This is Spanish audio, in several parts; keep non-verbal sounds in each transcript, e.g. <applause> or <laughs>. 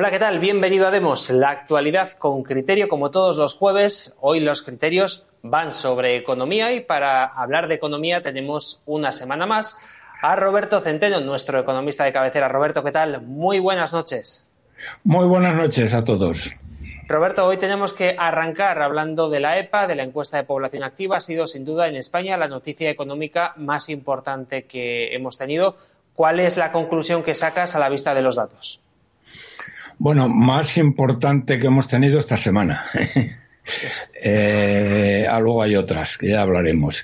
Hola, ¿qué tal? Bienvenido a Demos, la actualidad con criterio como todos los jueves. Hoy los criterios van sobre economía y para hablar de economía tenemos una semana más a Roberto Centeno, nuestro economista de cabecera. Roberto, ¿qué tal? Muy buenas noches. Muy buenas noches a todos. Roberto, hoy tenemos que arrancar hablando de la EPA, de la encuesta de población activa. Ha sido sin duda en España la noticia económica más importante que hemos tenido. ¿Cuál es la conclusión que sacas a la vista de los datos? Bueno, más importante que hemos tenido esta semana. <laughs> eh, ah, luego hay otras que ya hablaremos.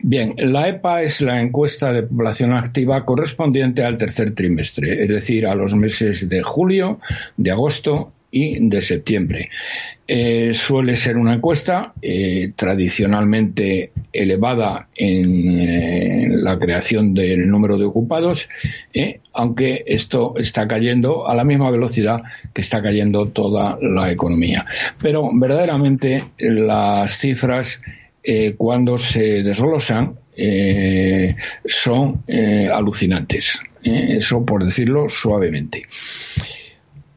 Bien, la EPA es la encuesta de población activa correspondiente al tercer trimestre, es decir, a los meses de julio, de agosto y de septiembre. Eh, suele ser una encuesta eh, tradicionalmente elevada en eh, la creación del número de ocupados, aunque esto está cayendo a la misma velocidad que está cayendo toda la economía. Pero verdaderamente las cifras cuando se desglosan son alucinantes. eso por decirlo suavemente.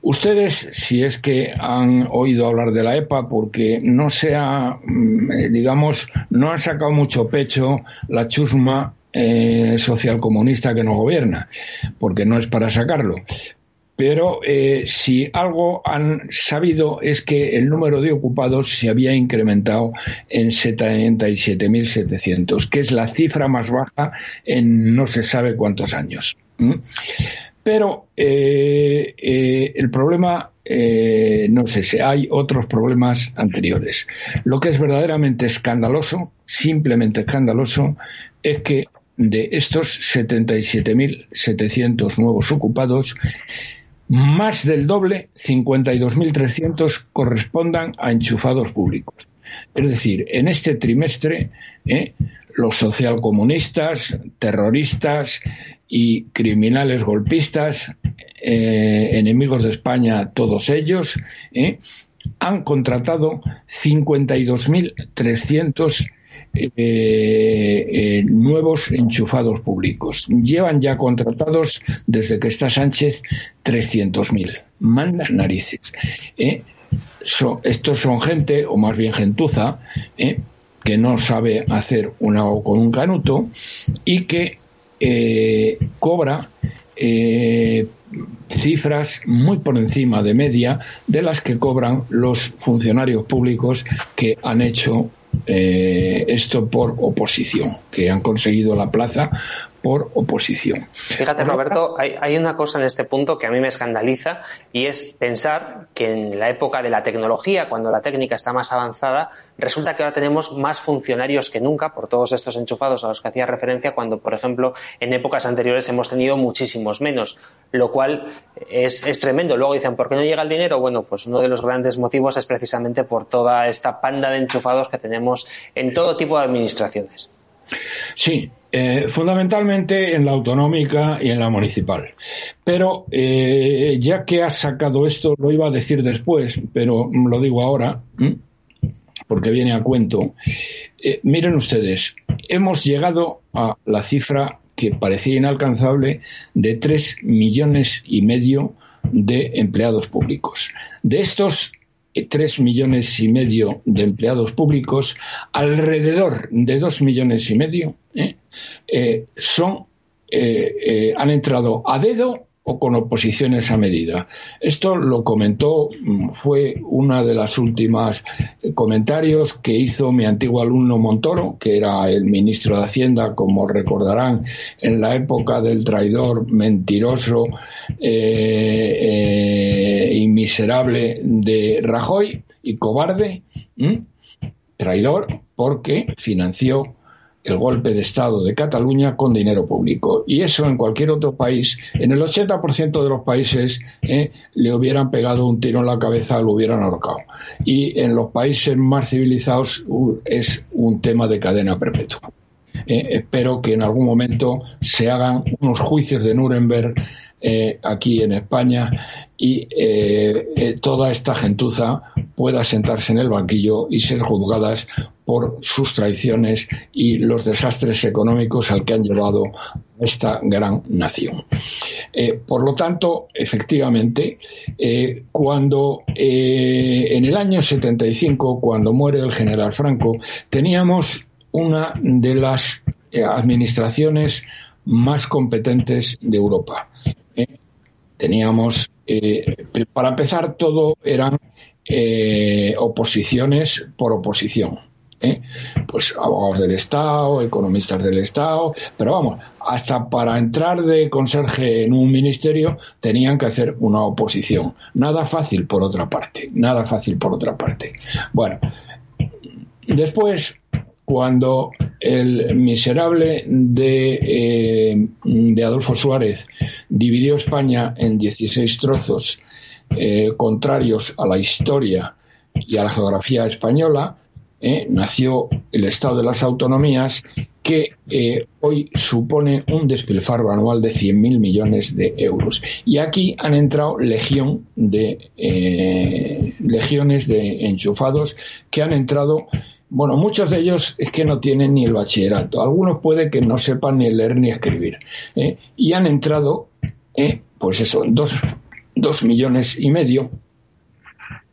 Ustedes, si es que han oído hablar de la EPA, porque no se ha, mm, eh, digamos, no han sacado mucho pecho la chusma eh, socialcomunista que no gobierna, porque no es para sacarlo. Pero eh, si algo han sabido es que el número de ocupados se había incrementado en 77.700, que es la cifra más baja en no se sabe cuántos años. Pero eh, eh, el problema, eh, no sé si hay otros problemas anteriores. Lo que es verdaderamente escandaloso, simplemente escandaloso, es que de estos 77.700 nuevos ocupados, más del doble, 52.300, correspondan a enchufados públicos. Es decir, en este trimestre, los socialcomunistas, terroristas y criminales golpistas, eh, enemigos de España, todos ellos, eh, han contratado 52.300 eh, nuevos enchufados públicos. Llevan ya contratados desde que está Sánchez 300.000. Manda narices. estos son gente, o más bien gentuza, que no sabe hacer una O con un canuto y que eh, cobra eh, cifras muy por encima de media de las que cobran los funcionarios públicos que han hecho eh, esto por oposición, que han conseguido la plaza por oposición. Fíjate, Roberto, hay, una cosa en este punto que a mí me escandaliza y es pensar que en la época de la tecnología, cuando la técnica está más avanzada, resulta que ahora tenemos más funcionarios que nunca por todos estos enchufados a los que hacía referencia, cuando, por ejemplo, en épocas anteriores hemos tenido muchísimos menos, lo cual es, es tremendo. Luego dicen, ¿por qué no llega el dinero? Bueno, pues uno de los grandes motivos es precisamente por toda esta panda de enchufados que tenemos en todo tipo de administraciones. Sí, eh, fundamentalmente en la autonómica y en la municipal. Pero eh, ya que has sacado esto, lo iba a decir después, pero lo digo ahora, porque viene a cuento. Eh, miren ustedes, hemos llegado a la cifra que parecía inalcanzable de tres millones y medio de empleados públicos. De estos tres millones y medio de empleados públicos, alrededor de dos millones y medio ¿eh? Eh, son eh, han entrado a dedo o con oposiciones a medida. Esto lo comentó, mm, fue una de las últimas comentarios que hizo mi antiguo alumno Montoro, que era el ministro de Hacienda, como recordarán, en la época del traidor mentiroso eh, eh, y miserable de Rajoy y cobarde. Traidor, porque financió el golpe de Estado de Cataluña con dinero público. Y eso en cualquier otro país, en el 80% de los países, eh, le hubieran pegado un tiro en la cabeza, lo hubieran ahorcado. Y en los países más civilizados uh, es un tema de cadena perpetua. Eh, espero que en algún momento se hagan unos juicios de Nuremberg eh, aquí en España y toda esta gentuza pueda sentarse en el banquillo y ser juzgadas por sus traiciones y los desastres económicos al que han llevado a esta gran nación. por lo tanto, efectivamente, cuando en el año 75, cuando muere el general Franco, teníamos una de las administraciones más competentes de Europa. Teníamos, eh, para empezar, todo eran eh, oposiciones por oposición. ¿Eh? Pues abogados del Estado, economistas del Estado, pero vamos, hasta para entrar de conserje en un ministerio tenían que hacer una oposición. Nada fácil por otra parte, nada fácil por otra parte. Bueno, después cuando el miserable de, eh, de Adolfo Suárez dividió España en 16 trozos eh, contrarios a la historia y a la geografía española, eh, nació el Estado de las Autonomías, que hoy supone un despilfarro anual de 100.000 millones de euros. Y aquí han entrado legión de, legiones de enchufados que han entrado bueno, muchos de ellos es que no tienen ni el bachillerato. Algunos puede que no sepan ni leer ni escribir. ¿eh? Y han entrado, ¿eh? pues eso, dos, dos millones y medio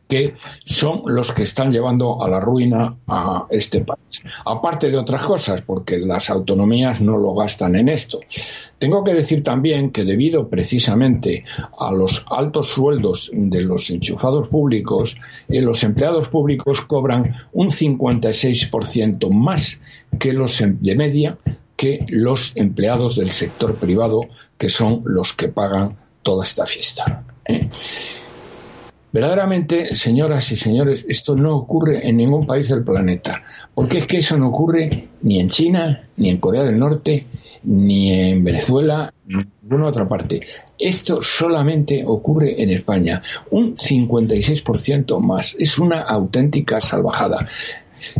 que son los que están llevando a la ruina a este país. Aparte de otras cosas, porque las autonomías no lo gastan en esto. Tengo que decir también que debido precisamente a los altos sueldos de los enchufados públicos, eh, los empleados públicos cobran un 56% más que los em, de media que los empleados del sector privado, que son los que pagan toda esta fiesta. ¿eh? Verdaderamente, señoras y señores, esto no ocurre en ningún país del planeta, porque es que eso no ocurre ni en China, ni en Corea del Norte, ni en Venezuela, ni en ninguna otra parte. Esto solamente ocurre en España, un 56% más. Es una auténtica salvajada.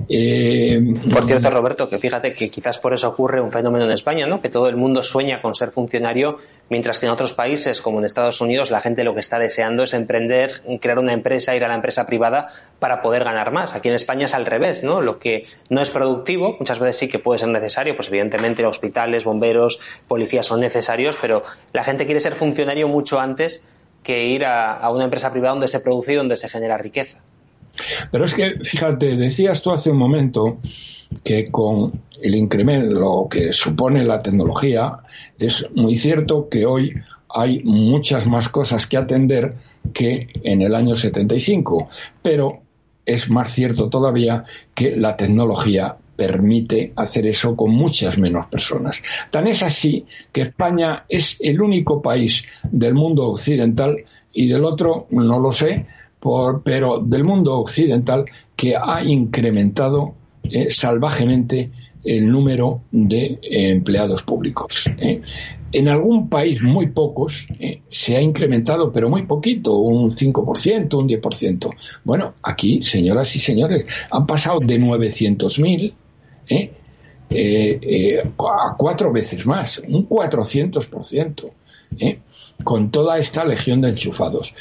Eh, por cierto, Roberto, que fíjate que quizás por eso ocurre un fenómeno en España, ¿no? Que todo el mundo sueña con ser funcionario, mientras que en otros países, como en Estados Unidos, la gente lo que está deseando es emprender, crear una empresa, ir a la empresa privada para poder ganar más. Aquí en España es al revés, ¿no? Lo que no es productivo, muchas veces sí que puede ser necesario, pues evidentemente hospitales, bomberos, policías son necesarios, pero la gente quiere ser funcionario mucho antes que ir a, a una empresa privada donde se produce y donde se genera riqueza. Pero es que, fíjate, decías tú hace un momento que con el incremento, lo que supone la tecnología, es muy cierto que hoy hay muchas más cosas que atender que en el año 75, pero es más cierto todavía que la tecnología permite hacer eso con muchas menos personas. Tan es así que España es el único país del mundo occidental y del otro no lo sé, pero del mundo occidental que ha incrementado eh, salvajemente el número de eh, empleados públicos. Eh. En algún país, muy pocos, se ha incrementado, pero muy poquito, un 5%, un 10%. Bueno, aquí, señoras y señores, han pasado de 900.000 a cuatro veces más, un 400%, con toda esta legión de enchufados.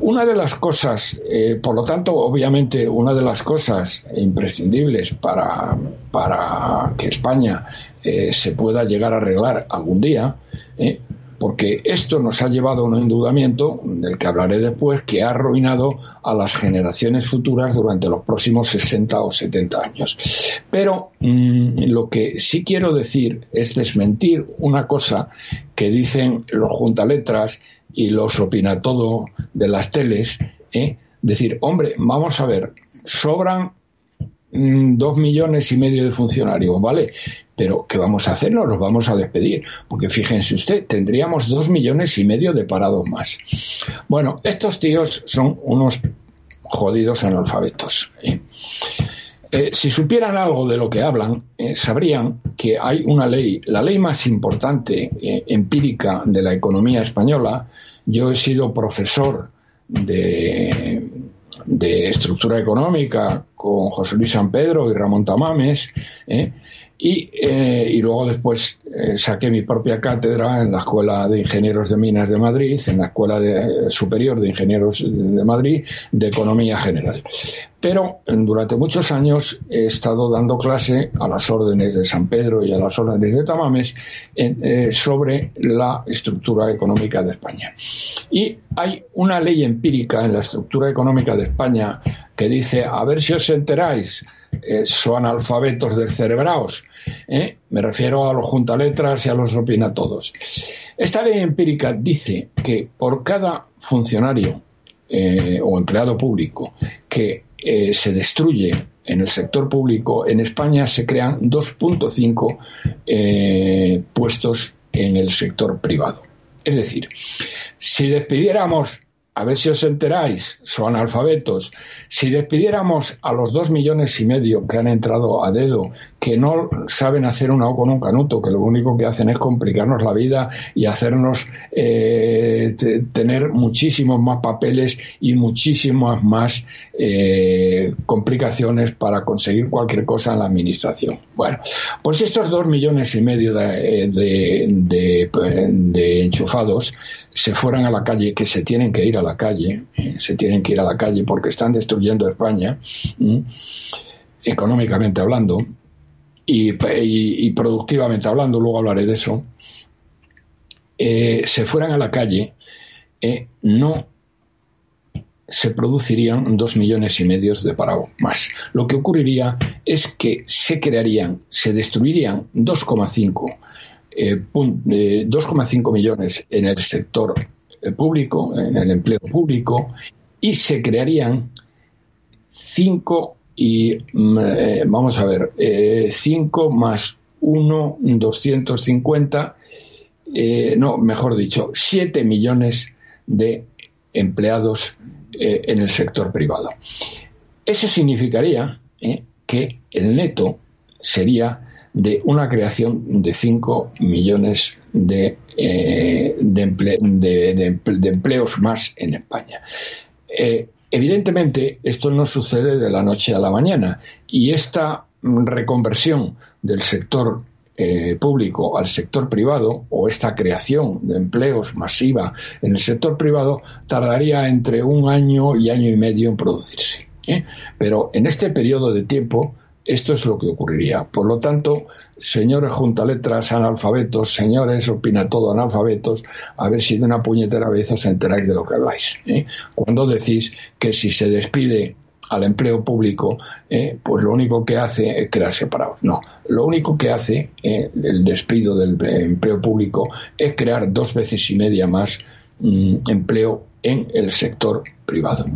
Una de las cosas, eh, por lo tanto, obviamente, una de las cosas imprescindibles para, para que España eh, se pueda llegar a arreglar algún día, eh, porque esto nos ha llevado a un endeudamiento, del que hablaré después, que ha arruinado a las generaciones futuras durante los próximos 60 o 70 años. Pero mm, lo que sí quiero decir es desmentir una cosa que dicen los juntaletras y los opina todo de las teles, ¿eh? decir, hombre, vamos a ver, sobran mm, dos millones y medio de funcionarios, ¿vale? Pero ¿qué vamos a hacer? No los vamos a despedir, porque fíjense usted, tendríamos dos millones y medio de parados más. Bueno, estos tíos son unos jodidos analfabetos. ¿eh? Eh, si supieran algo de lo que hablan, eh, sabrían que hay una ley, la ley más importante empírica de la economía española. Yo he sido profesor de, estructura económica con José Luis San Pedro y Ramón Tamames, y, eh, y, luego después eh, saqué mi propia cátedra en la Escuela de Ingenieros de Minas de Madrid, en la Escuela de, Superior de Ingenieros de Madrid de Economía General. Pero durante muchos años he estado dando clase a las órdenes de San Pedro y a las órdenes de Tamames eh, sobre la estructura económica de España. Y hay una ley empírica en la estructura económica de España que dice, a ver si os enteráis, eh, son alfabetos descerebrados. ¿eh? Me refiero a los juntaletras y a los opina todos. Esta ley empírica dice que por cada funcionario eh, o empleado público que se destruye en el sector público, en España se crean 2.5 puestos en el sector privado. Es decir, si despidiéramos a ver si os enteráis, son alfabetos. Si despidiéramos a los dos millones y medio que han entrado a dedo, que no saben hacer una O con un canuto, que lo único que hacen es complicarnos la vida y hacernos eh, tener muchísimos más papeles y muchísimas más eh, complicaciones para conseguir cualquier cosa en la administración. Bueno, pues estos dos millones y medio de, de enchufados se fueran a la calle, que se tienen que ir a la calle, eh, se tienen que ir a la calle porque están destruyendo España, económicamente hablando y, productivamente hablando, luego hablaré de eso, eh, se fueran a la calle, eh, no se producirían dos millones y medio de paro más. Lo que ocurriría es que se crearían, se destruirían 2,5 2,5 eh, millones en el sector eh, público, en el empleo público, y se crearían 5 y, mm, eh, vamos a ver, 5 más 1, 250, no, mejor dicho, 7 millones de empleados en el sector privado. Eso significaría que el neto sería de una creación de 5 millones de, eh, de, empleos más en España. Eh, evidentemente, esto no sucede de la noche a la mañana y esta reconversión del sector eh, público al sector privado o esta creación de empleos masiva en el sector privado tardaría entre un año y año y medio en producirse. Pero en este periodo de tiempo esto es lo que ocurriría. Por lo tanto, señores juntaletras analfabetos, señores opina todo analfabetos, a ver si de una puñetera vez os enteráis de lo que habláis. ¿eh? Cuando decís que si se despide al empleo público, ¿eh? pues lo único que hace es crear separados. No, lo único que hace ¿eh? el despido del empleo público es crear dos veces y media más mm, empleo en el sector privado.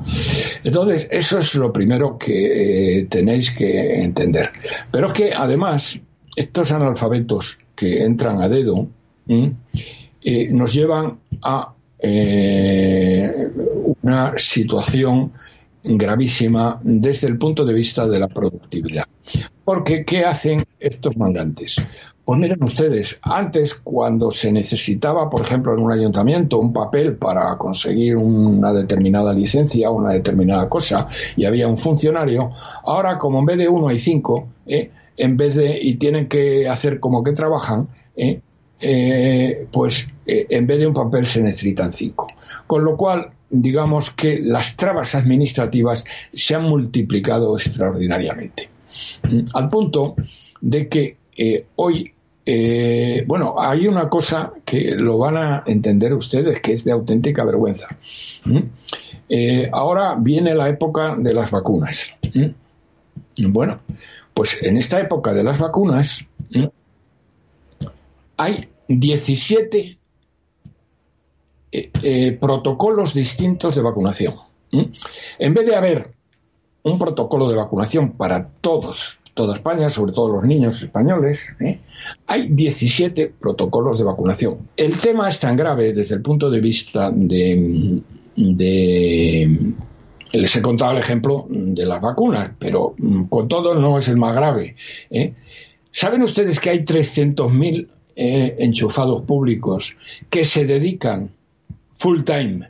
Entonces, eso es lo primero que eh, tenéis que entender. Pero es que además, estos analfabetos que entran a dedo eh, nos llevan a eh, una situación gravísima desde el punto de vista de la productividad. Porque, ¿qué hacen estos mandantes? Pues miren ustedes, antes cuando se necesitaba, por ejemplo, en un ayuntamiento un papel para conseguir una determinada licencia o una determinada cosa y había un funcionario, ahora como en vez de uno hay cinco, ¿eh? en vez de y tienen que hacer como que trabajan, ¿eh? Eh, pues en vez de un papel se necesitan cinco. Con lo cual, digamos que las trabas administrativas se han multiplicado extraordinariamente. Al punto de que hoy eh, bueno, hay una cosa que lo van a entender ustedes que es de auténtica vergüenza. ¿Mm? Eh, ahora viene la época de las vacunas. ¿Mm? Bueno, pues en esta época de las vacunas ¿Mm? hay 17 eh, protocolos distintos de vacunación. En vez de haber un protocolo de vacunación para todos toda España, sobre todo los niños españoles, ¿eh? hay 17 protocolos de vacunación. El tema es tan grave desde el punto de vista de, Les he contado el ejemplo de las vacunas, pero mm, con todo no es el más grave. ¿eh? ¿Saben ustedes que hay 300.000 eh, enchufados públicos que se dedican full time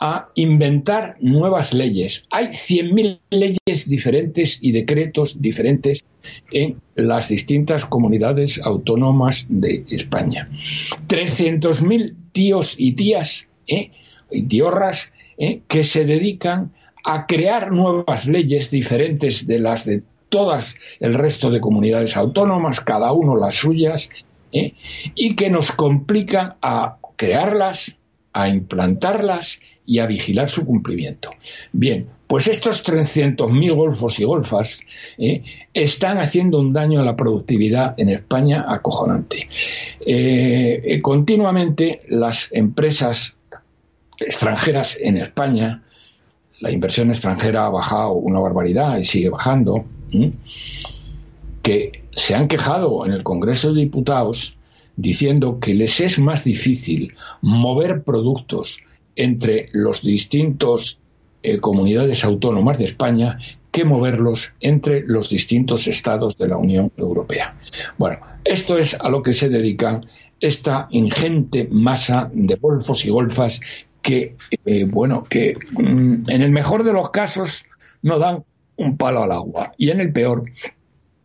a inventar nuevas leyes? Hay 100.000 leyes diferentes y decretos diferentes en las distintas comunidades autónomas de España. 300.000 tíos y tías ¿eh? y tiorras ¿eh? que se dedican a crear nuevas leyes diferentes de las de todas el resto de comunidades autónomas, cada uno las suyas, ¿eh? y que nos complica a crearlas, a implantarlas y a vigilar su cumplimiento. Bien, pues estos 300.000 golfos y golfas ¿eh? están haciendo un daño a la productividad en España acojonante. Eh, continuamente las empresas extranjeras en España la inversión extranjera ha bajado una barbaridad y sigue bajando, que se han quejado en el Congreso de Diputados diciendo que les es más difícil mover productos entre los distintos eh, comunidades autónomas de España que moverlos entre los distintos estados de la Unión Europea. Bueno, esto es a lo que se dedican esta ingente masa de golfos y golfas que, eh, bueno, que mm, en el mejor de los casos no dan un palo al agua y en el peor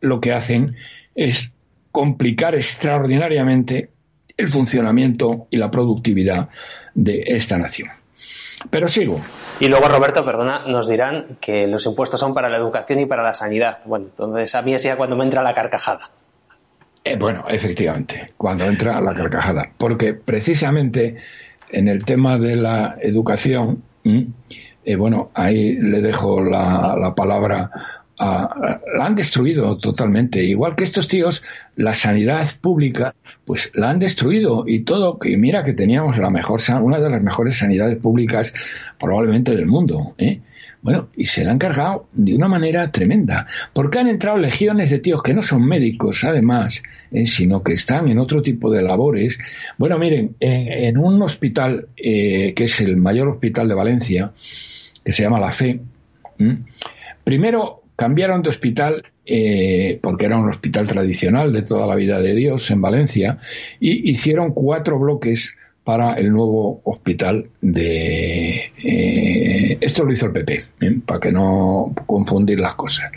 lo que hacen es complicar extraordinariamente el funcionamiento y la productividad de esta nación. Pero sigo. Y luego, Roberto, perdona, nos dirán que los impuestos son para la educación y para la sanidad. Bueno, entonces a mí es ya cuando me entra la carcajada. Eh, bueno, efectivamente, cuando entra la carcajada. Porque precisamente en el tema de la educación, eh, bueno, ahí le dejo la, palabra la han destruido totalmente. Igual que estos tíos, la sanidad pública, pues la han destruido y todo. Y mira que teníamos la mejor, una de las mejores sanidades públicas probablemente del mundo. ¿eh? Bueno, y se la han cargado de una manera tremenda, porque han entrado legiones de tíos que no son médicos, además, eh, sino que están en otro tipo de labores. Bueno, miren, en, un hospital eh, que es el mayor hospital de Valencia, que se llama La Fe, primero cambiaron de hospital eh, porque era un hospital tradicional de toda la vida de Dios en Valencia, y hicieron cuatro bloques para el nuevo hospital de... Eh, esto lo hizo el PP, ¿eh? para que no confundir las cosas.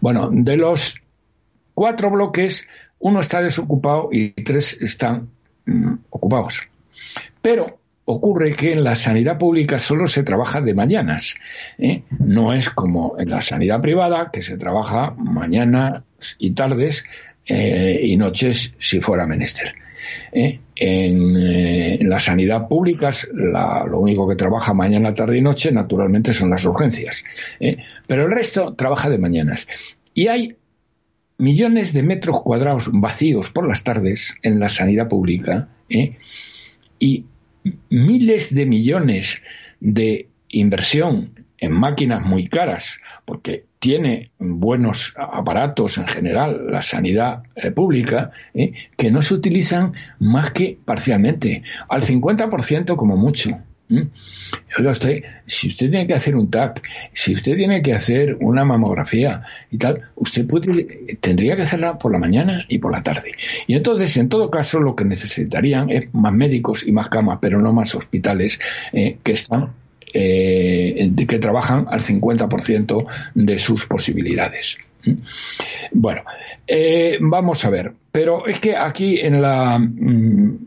Bueno, de los cuatro bloques, uno está desocupado y tres están mm, ocupados. Pero ocurre que en la sanidad pública solo se trabaja de mañanas. ¿eh? No es como en la sanidad privada, que se trabaja mañanas y tardes y noches si fuera menester. ¿eh? Eh, en, la sanidad pública, lo único que trabaja mañana, tarde y noche, naturalmente, son las urgencias. ¿eh? Pero el resto trabaja de mañanas. Y hay millones de metros cuadrados vacíos por las tardes en la sanidad pública y miles de millones de inversión en máquinas muy caras, porque tiene buenos aparatos en general, la sanidad eh, pública, eh, que no se utilizan más que parcialmente, al 50% como mucho. Oiga usted, si usted tiene que hacer un TAC, si usted tiene que hacer una mamografía y tal, usted puede, tendría que hacerla por la mañana y por la tarde. Y entonces, en todo caso, lo que necesitarían es más médicos y más camas, pero no más hospitales eh, que están eh, que trabajan al 50% de sus posibilidades. ¿Mm? Bueno, eh, vamos a ver, pero es que aquí en la mm,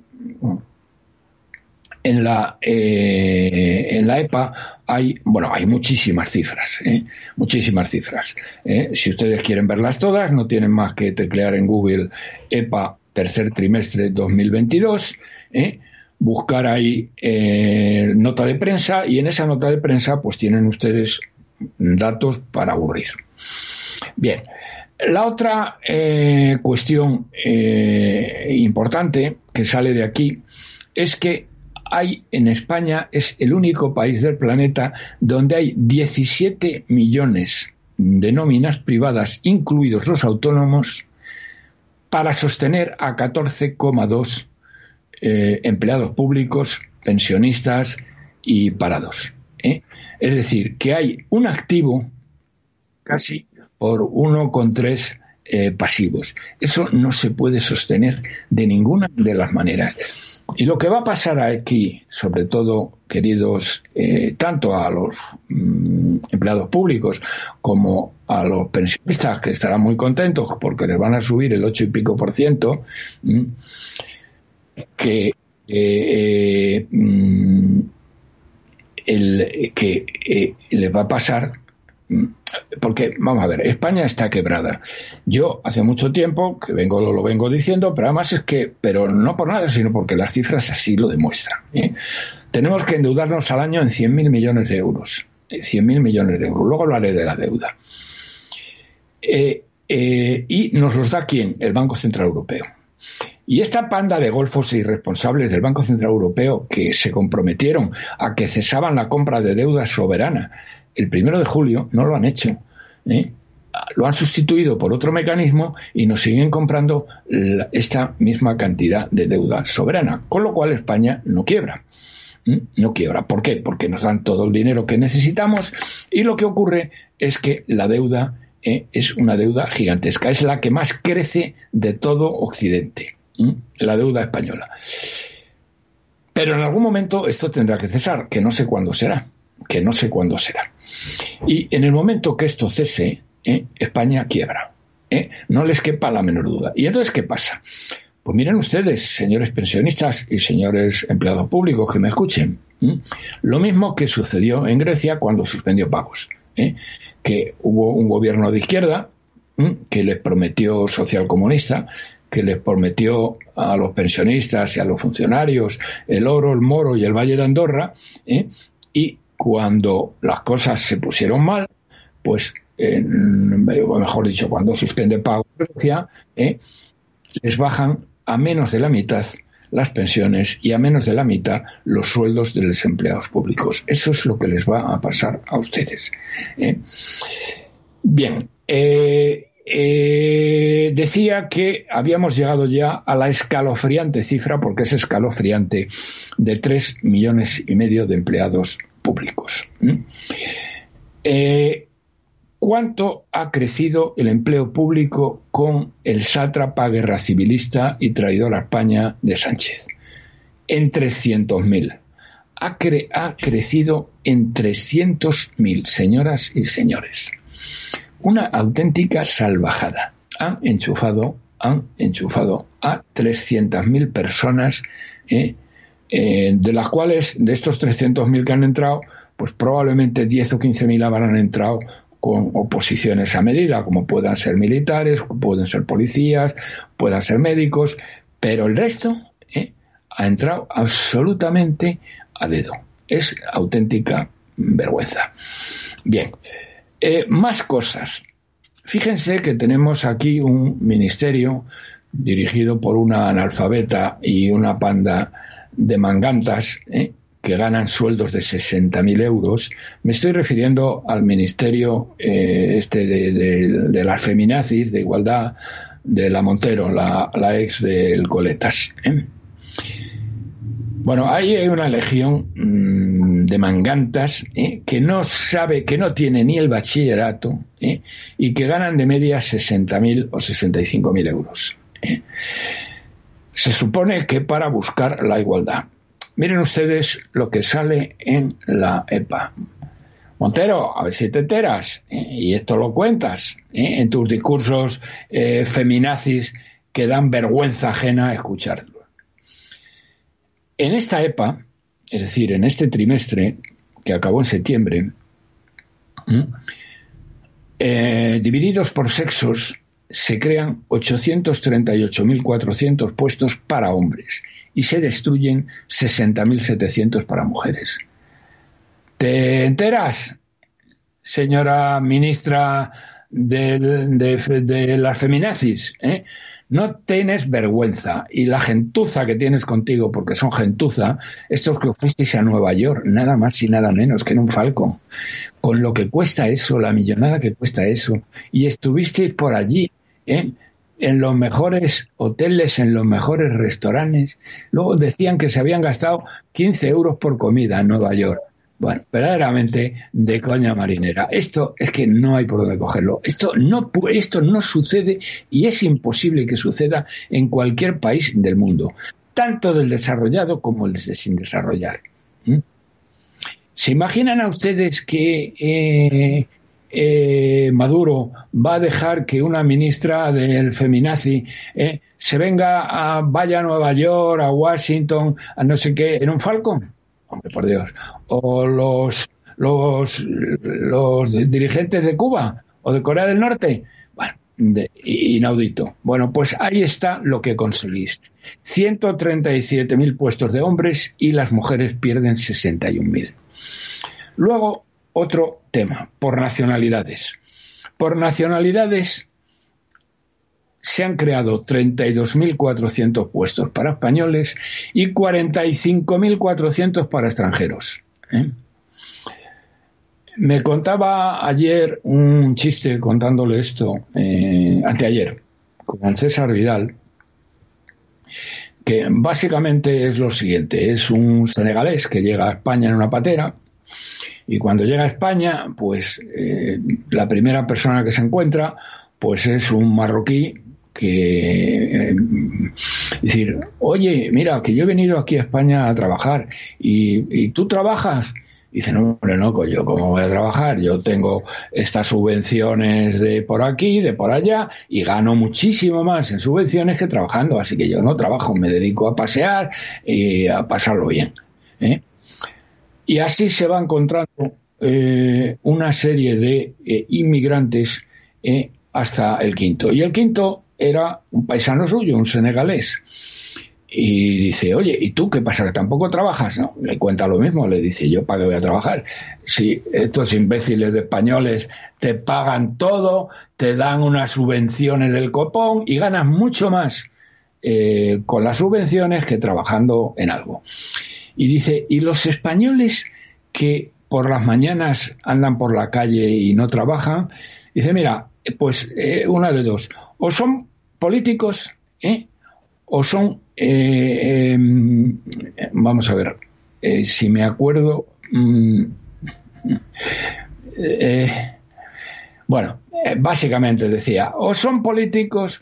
en la eh, en la EPA hay bueno hay muchísimas cifras muchísimas cifras si ustedes quieren verlas todas no tienen más que teclear en Google EPA tercer trimestre 2022 ¿eh? buscar ahí eh, nota de prensa y en esa nota de prensa pues tienen ustedes datos para aburrir. Bien, la otra eh, cuestión eh, importante que sale de aquí es que hay en España, es el único país del planeta donde hay 17 millones de nóminas privadas, incluidos los autónomos, para sostener a 14,2 eh, empleados públicos, pensionistas y parados. ¿eh? Es decir, que hay un activo casi por uno con tres eh, pasivos. Eso no se puede sostener de ninguna de las maneras. Y lo que va a pasar aquí, sobre todo, queridos, eh, tanto a los mm, empleados públicos como a los pensionistas, que estarán muy contentos porque les van a subir el ocho y pico por ciento, mm, que eh, mm, el, que eh, les va a pasar porque vamos a ver, España está quebrada. Yo hace mucho tiempo que vengo lo, vengo diciendo, pero además es que, pero no por nada, sino porque las cifras así lo demuestran. ¿eh? Tenemos que endeudarnos al año en 100.000 millones de euros. 100.000 millones de euros. Luego hablaré de la deuda. Eh, eh, y nos los da quién? El Banco Central Europeo. Y esta panda de golfos irresponsables del Banco Central Europeo que se comprometieron a que cesaban la compra de deuda soberana el primero de julio no lo han hecho. ¿eh? Lo han sustituido por otro mecanismo y nos siguen comprando esta misma cantidad de deuda soberana, con lo cual España no quiebra. ¿eh? No quiebra. ¿Por qué? Porque nos dan todo el dinero que necesitamos y lo que ocurre es que la deuda ¿eh? es una deuda gigantesca, es la que más crece de todo Occidente, la deuda española. Pero en algún momento esto tendrá que cesar, que no sé cuándo será que no sé cuándo será. Y en el momento que esto cese, ¿eh? España quiebra. ¿eh? No les quepa la menor duda. ¿Y entonces qué pasa? Pues miren ustedes, señores pensionistas y señores empleados públicos que me escuchen, lo mismo que sucedió en Grecia cuando suspendió pagos, ¿eh? que hubo un gobierno de izquierda que les prometió social comunista, que les prometió a los pensionistas y a los funcionarios el oro, el moro y el Valle de Andorra, y cuando las cosas se pusieron mal, pues, mejor dicho, cuando suspende pago ¿eh? les bajan a menos de la mitad las pensiones y a menos de la mitad los sueldos de los empleados públicos. Eso es lo que les va a pasar a ustedes. ¿eh? Bien, eh, decía que habíamos llegado ya a la escalofriante cifra, porque es escalofriante, de tres millones y medio de empleados públicos. Eh, ¿Cuánto ha crecido el empleo público con el sátrapa guerra civilista y traidor a España de Sánchez? En 300.000. Ha, ha crecido en 300.000, señoras y señores. Una auténtica salvajada. Han enchufado, han enchufado a 300.000 personas eh, eh, de las cuales, de estos 300.000 que han entrado, pues probablemente 10 o 15.000 habrán entrado con oposiciones a medida, como puedan ser militares, pueden ser policías, puedan ser médicos, pero el resto eh, ha entrado absolutamente a dedo. Es auténtica vergüenza. Bien, eh, más cosas. Fíjense que tenemos aquí un ministerio dirigido por una analfabeta y una panda de mangantas ¿eh? que ganan sueldos de 60.000 euros. Me estoy refiriendo al ministerio eh, este de, las feminazis, de igualdad, de la Montero, la, ex del Coletas. Bueno, ahí hay una legión mm, de mangantas que no sabe, que no tiene ni el bachillerato y que ganan de media 60.000 o 65.000 euros se supone que para buscar la igualdad. Miren ustedes lo que sale en la EPA. Montero, a ver si te enteras, ¿eh? y esto lo cuentas ¿eh? en tus discursos eh, feminazis que dan vergüenza ajena escucharlo. En esta EPA, es decir, en este trimestre que acabó en septiembre, divididos por sexos, se crean 838.400 puestos para hombres y se destruyen 60.700 para mujeres. ¿Te enteras, señora ministra de, las feminazis? Eh? No tienes vergüenza y la gentuza que tienes contigo, porque son gentuza, estos que fuisteis a Nueva York, nada más y nada menos que en un Falcon, con lo que cuesta eso, la millonada que cuesta eso, y estuvisteis por allí ¿eh? en los mejores hoteles, en los mejores restaurantes. Luego decían que se habían gastado 15 euros por comida en Nueva York. Bueno, verdaderamente de coña marinera. Esto es que no hay por dónde cogerlo. Esto no, esto no sucede y es imposible que suceda en cualquier país del mundo, tanto del desarrollado como el sin desarrollar. ¿Mm? ¿Se imaginan a ustedes que eh, eh, Maduro va a dejar que una ministra del feminazi eh, se venga a, vaya a Nueva York, a Washington, a no sé qué, en un Falcon? Hombre, por Dios. O los, los, los dirigentes de Cuba o de Corea del Norte. Bueno, inaudito. Bueno, pues ahí está lo que conseguiste. 137.000 puestos de hombres y las mujeres pierden 61.000. Luego, otro tema, por nacionalidades. Por nacionalidades se han creado 32.400 puestos para españoles y 45.400 para extranjeros. ¿eh? Me contaba ayer un chiste contándole esto, eh, anteayer, con César Vidal, que básicamente es lo siguiente, es un senegalés que llega a España en una patera y cuando llega a España, pues eh, la primera persona que se encuentra, pues es un marroquí que eh, decir, oye, mira, que yo he venido aquí a España a trabajar y, tú trabajas. dice, no, hombre, no, yo cómo voy a trabajar, yo tengo estas subvenciones de por aquí, de por allá, y gano muchísimo más en subvenciones que trabajando, así que yo no trabajo, me dedico a pasear y a pasarlo bien. ¿eh? Y así se va encontrando eh, una serie de inmigrantes hasta el quinto. Y el quinto era un paisano suyo, un senegalés. Y dice, oye, ¿y tú qué pasa? ¿Que tampoco trabajas? No, le cuenta lo mismo, le dice, yo para qué voy a trabajar. Si estos imbéciles de españoles te pagan todo, te dan unas subvenciones del copón y ganas mucho más con las subvenciones que trabajando en algo. Y dice, ¿y los españoles que por las mañanas andan por la calle y no trabajan? Dice, mira, pues eh, una de dos, o son políticos, ¿eh? o son, eh, em, vamos a ver, si me acuerdo, mm, bueno, básicamente decía, o son políticos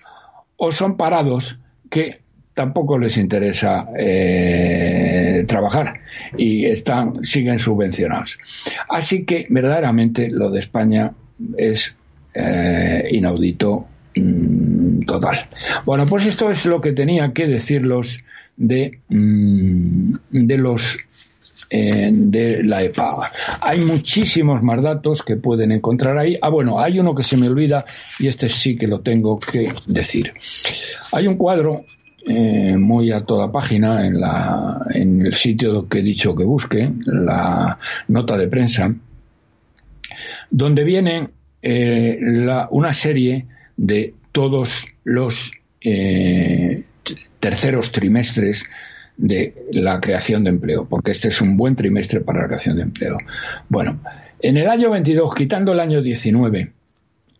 o son parados que tampoco les interesa eh, trabajar y están siguen subvencionados. Así que verdaderamente lo de España es eh, inaudito mm, total. Bueno, pues esto es lo que tenía que decirlos de, mm, de los eh, de la EPA. Hay muchísimos más datos que pueden encontrar ahí. Ah, bueno, hay uno que se me olvida y este sí que lo tengo que decir. Hay un cuadro eh, muy a toda página en, la, en el sitio que he dicho que busque, la nota de prensa, donde viene eh, una serie de todos los eh, terceros trimestres de la creación de empleo, porque este es un buen trimestre para la creación de empleo. Bueno, en el año 22, quitando el año 19,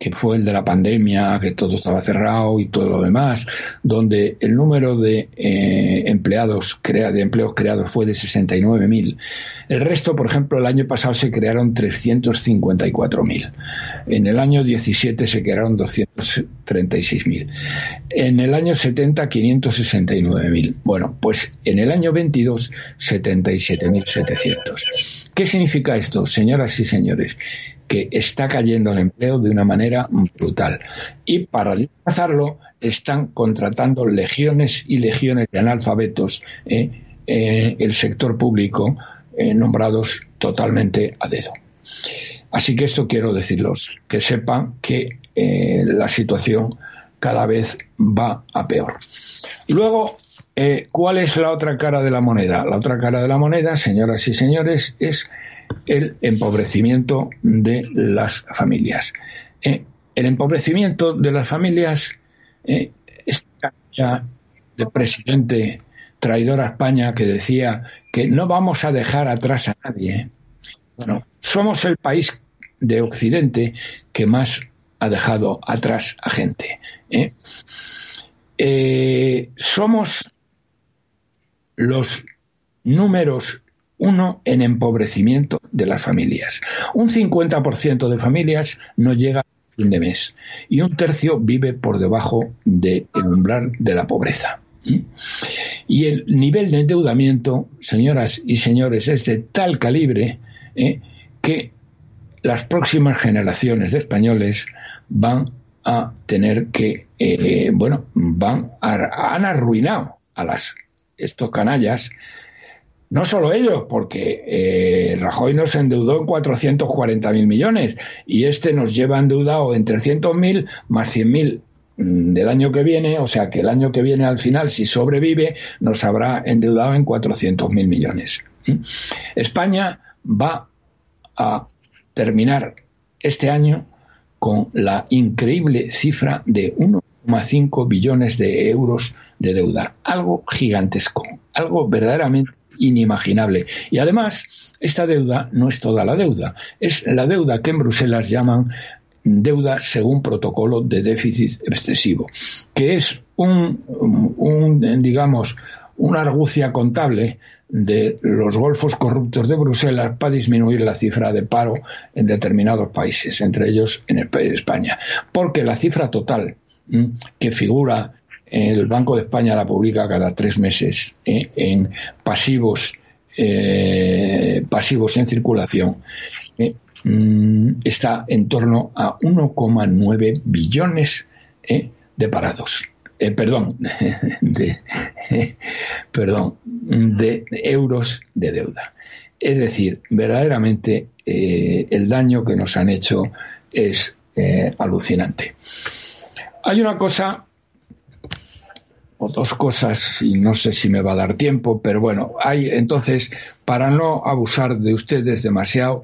que fue el de la pandemia, que todo estaba cerrado y todo lo demás, donde el número de eh, empleados crea, de empleos creados fue de 69.000. El resto, por ejemplo, el año pasado se crearon 354.000. En el año 17 se crearon 236.000. En el año 70 569.000. Bueno, pues en el año 22 77.700. ¿Qué significa esto, señoras y señores? Que está cayendo el empleo de una manera brutal. Y para disfrazarlo están contratando legiones y legiones de analfabetos en el sector público eh, nombrados totalmente a dedo. Así que esto quiero decirlos, que sepan que eh, la situación cada vez va a peor. Luego, eh, ¿cuál es la otra cara de la moneda? La otra cara de la moneda, señoras y señores, es el empobrecimiento de las familias. Eh, el empobrecimiento de las familias, eh, esta de presidente traidor a España que decía que no vamos a dejar atrás a nadie. Bueno, somos el país de Occidente que más ha dejado atrás a gente. ¿eh? somos los números uno en empobrecimiento de las familias. Un 50% de familias no llega a fin de mes y un tercio vive por debajo del umbral de la pobreza. Y el nivel de endeudamiento, señoras y señores, es de tal calibre ¿eh? que las próximas generaciones de españoles van a tener que, eh, bueno, van a, han arruinado a las estos canallas no solo ellos, porque eh, Rajoy nos endeudó en 440.000 millones y este nos lleva endeudado en 300.000 más 100.000 mm, del año que viene, o sea que el año que viene al final, si sobrevive, nos habrá endeudado en 400.000 millones. España va a terminar este año con la increíble cifra de 1,5 billones de euros de deuda. Algo gigantesco, algo verdaderamente inimaginable. Y además, esta deuda no es toda la deuda, es la deuda que en Bruselas llaman deuda según protocolo de déficit excesivo, que es un, digamos, una argucia contable de los golfos corruptos de Bruselas para disminuir la cifra de paro en determinados países, entre ellos en España. Porque la cifra total que figura el Banco de España la publica cada tres meses ¿eh? en pasivos, eh, pasivos en circulación. ¿eh? Mm, está en torno a 1,9 billones de parados. perdón, <laughs> de, <laughs> perdón, de euros de deuda. Es decir, verdaderamente el daño que nos han hecho es alucinante. Hay una cosa o dos cosas y no sé si me va a dar tiempo, pero bueno, hay entonces, para no abusar de ustedes demasiado,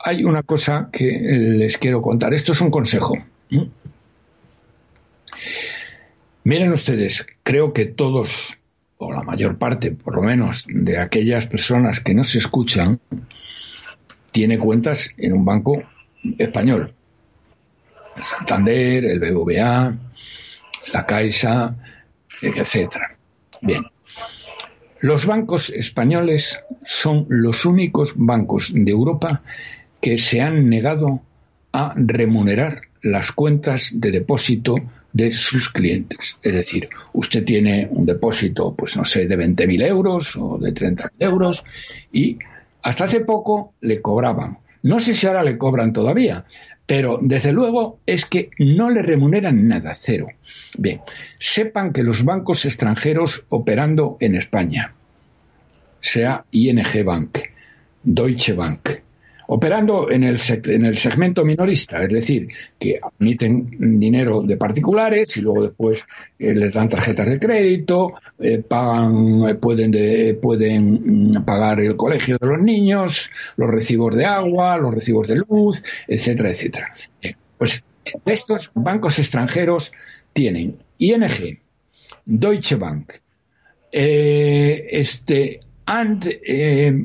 hay una cosa que les quiero contar. Esto es un consejo. Miren ustedes, creo que todos, o la mayor parte, por lo menos, de aquellas personas que no se escuchan, tiene cuentas en un banco español. El Santander, el BBVA, la Caixa, etcétera. Bien. Los bancos españoles son los únicos bancos de Europa que se han negado a remunerar las cuentas de depósito de sus clientes. Es decir, usted tiene un depósito, pues no sé, de 20.000 euros o de 30.000 euros y hasta hace poco le cobraban. No sé si ahora le cobran todavía, pero desde luego es que no le remuneran nada, cero. Bien, sepan que los bancos extranjeros operando en España, sea ING Bank, Deutsche Bank, operando en el, en el segmento minorista, es decir, que admiten dinero de particulares y luego después eh, les dan tarjetas de crédito, eh, pagan, eh, pueden, pueden mm, pagar el colegio de los niños, los recibos de agua, los recibos de luz, etcétera, etcétera. pues estos bancos extranjeros tienen ING, Deutsche Bank, este, and,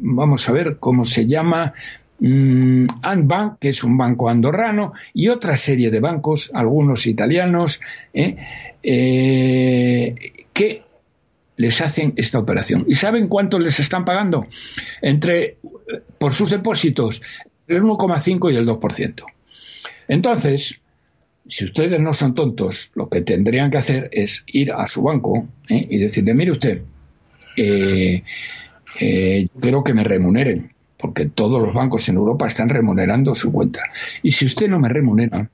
vamos a ver cómo se llama, Mm, Andbank, que es un banco andorrano, y otra serie de bancos, algunos italianos, ¿eh? Eh, que les hacen esta operación. ¿Y saben cuánto les están pagando? Entre, por sus depósitos, el 1,5 y el 2%. Entonces, si ustedes no son tontos, lo que tendrían que hacer es ir a su banco ¿eh? y decirle, mire usted, yo quiero que me remuneren porque todos los bancos en Europa están remunerando su cuenta. Y si usted no me remunera,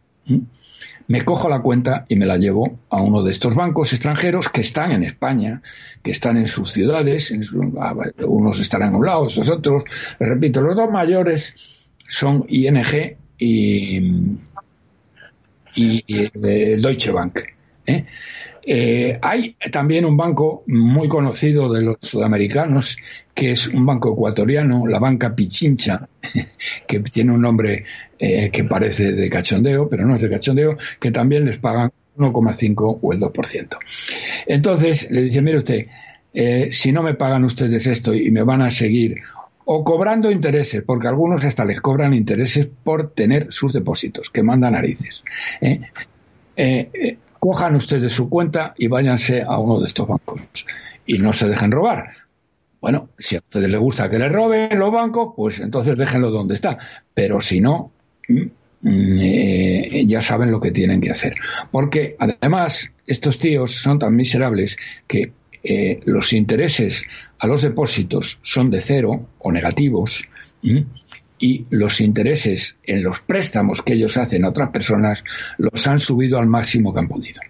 me cojo la cuenta y me la llevo a uno de estos bancos extranjeros que están en España, que están en sus ciudades, ah, unos estarán a un lado, otros otros. Les repito, los dos mayores son ING y, el Deutsche Bank. ¿Eh? Eh, hay también un banco muy conocido de los sudamericanos, que es un banco ecuatoriano, la banca Pichincha, <laughs> que tiene un nombre eh, que parece de cachondeo, pero no es de cachondeo, que también les pagan 1,5 o el 2%. Entonces le dice, mire usted, si no me pagan ustedes esto y me van a seguir o cobrando intereses, porque algunos hasta les cobran intereses por tener sus depósitos, que mandan narices cojan ustedes su cuenta y váyanse a uno de estos bancos y no se dejen robar. Bueno, si a ustedes les gusta que les roben los bancos, pues entonces déjenlo donde está. Pero si no, mm, eh, ya saben lo que tienen que hacer. Porque además, estos tíos son tan miserables que eh, los intereses a los depósitos son de cero o negativos y los intereses en los préstamos que ellos hacen a otras personas los han subido al máximo que han podido.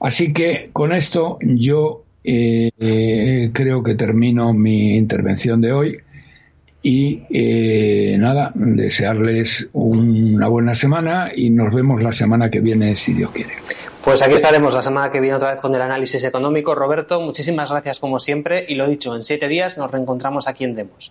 Así que con esto yo eh, creo que termino mi intervención de hoy y eh, nada, desearles una buena semana y nos vemos la semana que viene si Dios quiere. Pues aquí estaremos la semana que viene otra vez con el análisis económico. Roberto, muchísimas gracias como siempre y lo dicho, en siete días nos reencontramos aquí en Demos.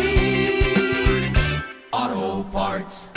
Parts.